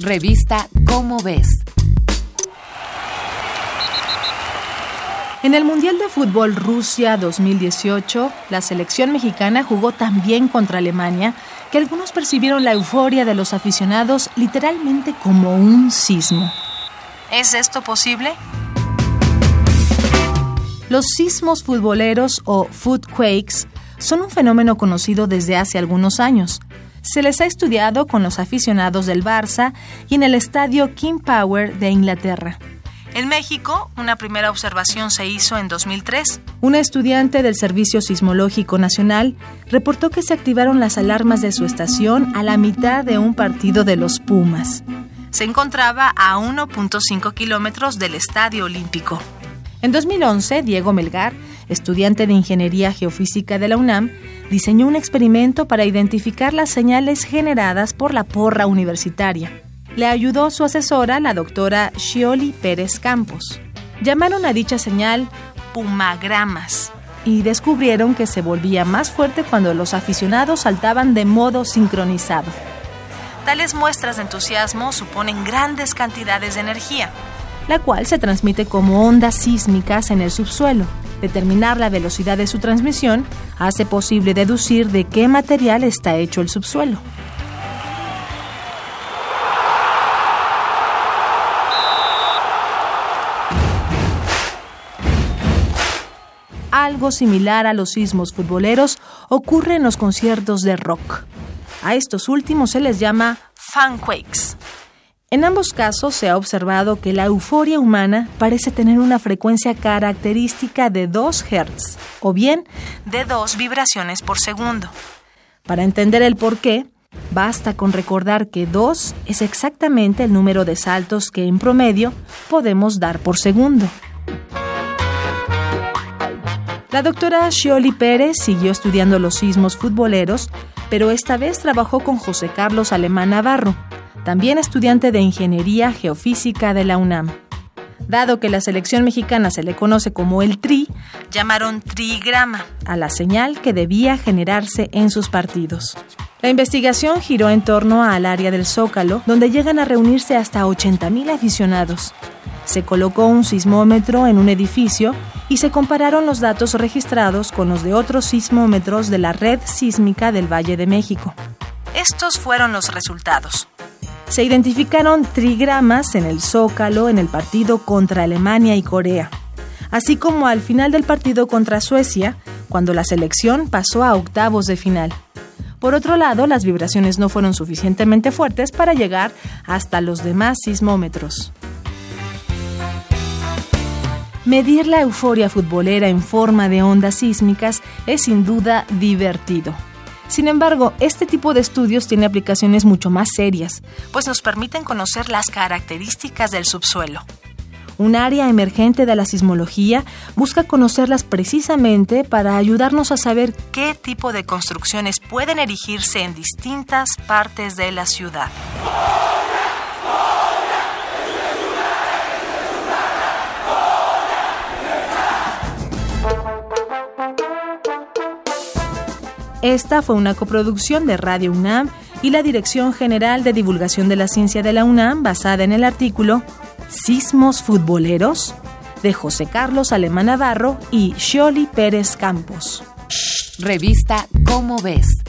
Revista Cómo ves. En el Mundial de Fútbol Rusia 2018, la selección mexicana jugó tan bien contra Alemania que algunos percibieron la euforia de los aficionados literalmente como un sismo. ¿Es esto posible? Los sismos futboleros o footquakes son un fenómeno conocido desde hace algunos años. Se les ha estudiado con los aficionados del Barça y en el estadio King Power de Inglaterra. En México, una primera observación se hizo en 2003. Una estudiante del Servicio Sismológico Nacional reportó que se activaron las alarmas de su estación a la mitad de un partido de los Pumas. Se encontraba a 1.5 kilómetros del Estadio Olímpico. En 2011, Diego Melgar estudiante de Ingeniería Geofísica de la UNAM, diseñó un experimento para identificar las señales generadas por la porra universitaria. Le ayudó su asesora, la doctora Shioli Pérez Campos. Llamaron a dicha señal pumagramas y descubrieron que se volvía más fuerte cuando los aficionados saltaban de modo sincronizado. Tales muestras de entusiasmo suponen grandes cantidades de energía, la cual se transmite como ondas sísmicas en el subsuelo. Determinar la velocidad de su transmisión hace posible deducir de qué material está hecho el subsuelo. Algo similar a los sismos futboleros ocurre en los conciertos de rock. A estos últimos se les llama fanquakes. En ambos casos se ha observado que la euforia humana parece tener una frecuencia característica de 2 Hz, o bien de 2 vibraciones por segundo. Para entender el por qué, basta con recordar que 2 es exactamente el número de saltos que en promedio podemos dar por segundo. La doctora Shioli Pérez siguió estudiando los sismos futboleros, pero esta vez trabajó con José Carlos Alemán Navarro, también estudiante de Ingeniería Geofísica de la UNAM. Dado que la selección mexicana se le conoce como el TRI, llamaron trigrama a la señal que debía generarse en sus partidos. La investigación giró en torno al área del Zócalo, donde llegan a reunirse hasta 80.000 aficionados. Se colocó un sismómetro en un edificio y se compararon los datos registrados con los de otros sismómetros de la red sísmica del Valle de México. Estos fueron los resultados se identificaron trigramas en el Zócalo en el partido contra Alemania y Corea, así como al final del partido contra Suecia, cuando la selección pasó a octavos de final. Por otro lado, las vibraciones no fueron suficientemente fuertes para llegar hasta los demás sismómetros. Medir la euforia futbolera en forma de ondas sísmicas es sin duda divertido. Sin embargo, este tipo de estudios tiene aplicaciones mucho más serias, pues nos permiten conocer las características del subsuelo. Un área emergente de la sismología busca conocerlas precisamente para ayudarnos a saber qué tipo de construcciones pueden erigirse en distintas partes de la ciudad. Esta fue una coproducción de Radio UNAM y la Dirección General de Divulgación de la Ciencia de la UNAM basada en el artículo Sismos Futboleros de José Carlos Alemán Navarro y Shioli Pérez Campos. Revista Cómo ves